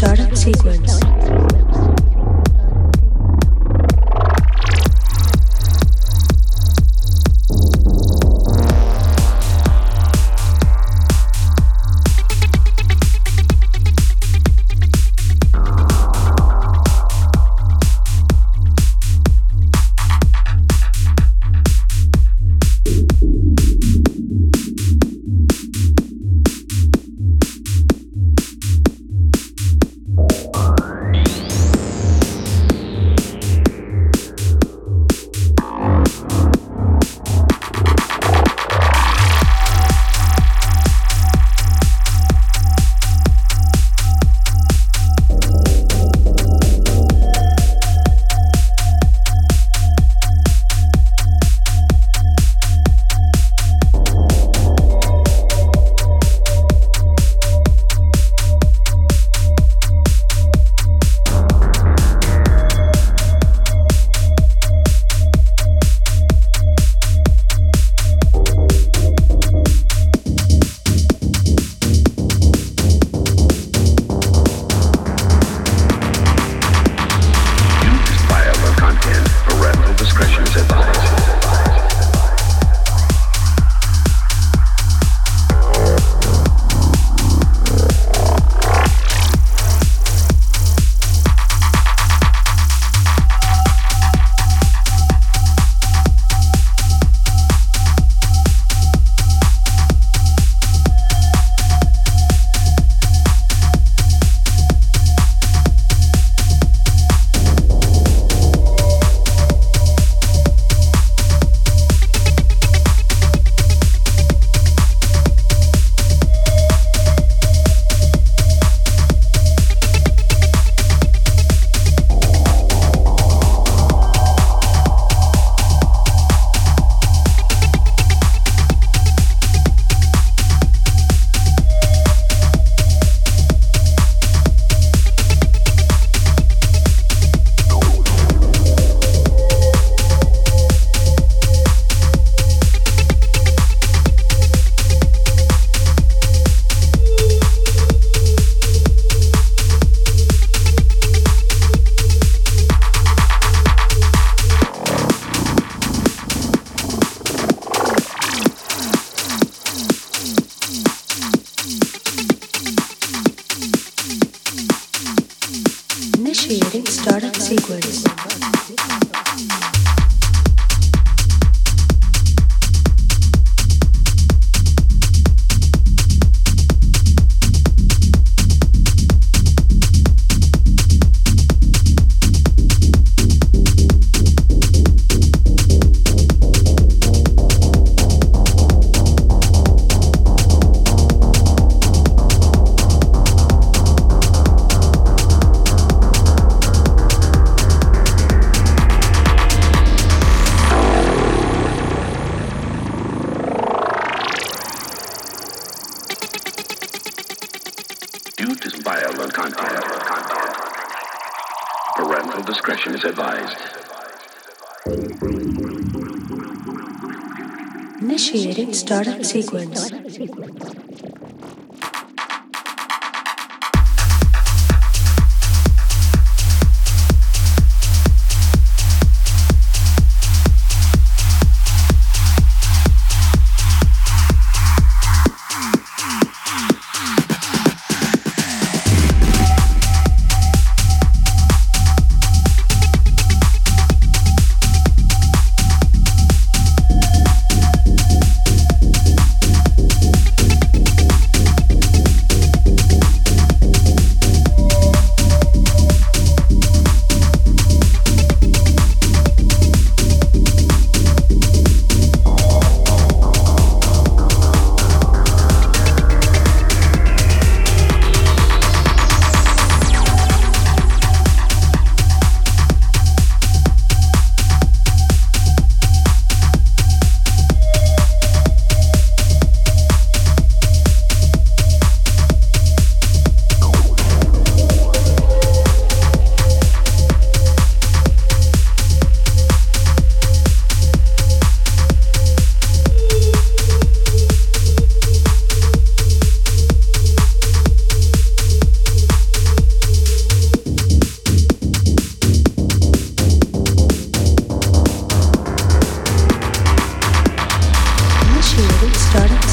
startup sequence. initiating startup sequence. content. content. Parental discretion is advised. Initiating startup sequence.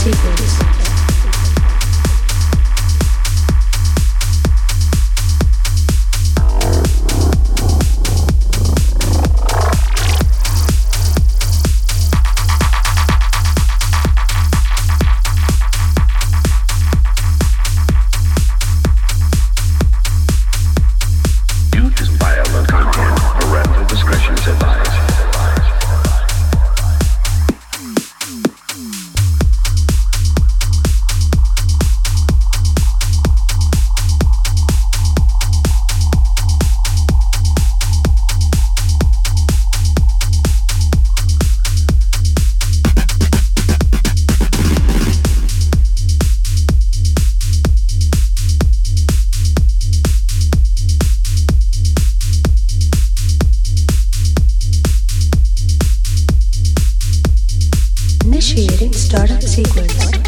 Startup Initiating startup sequence.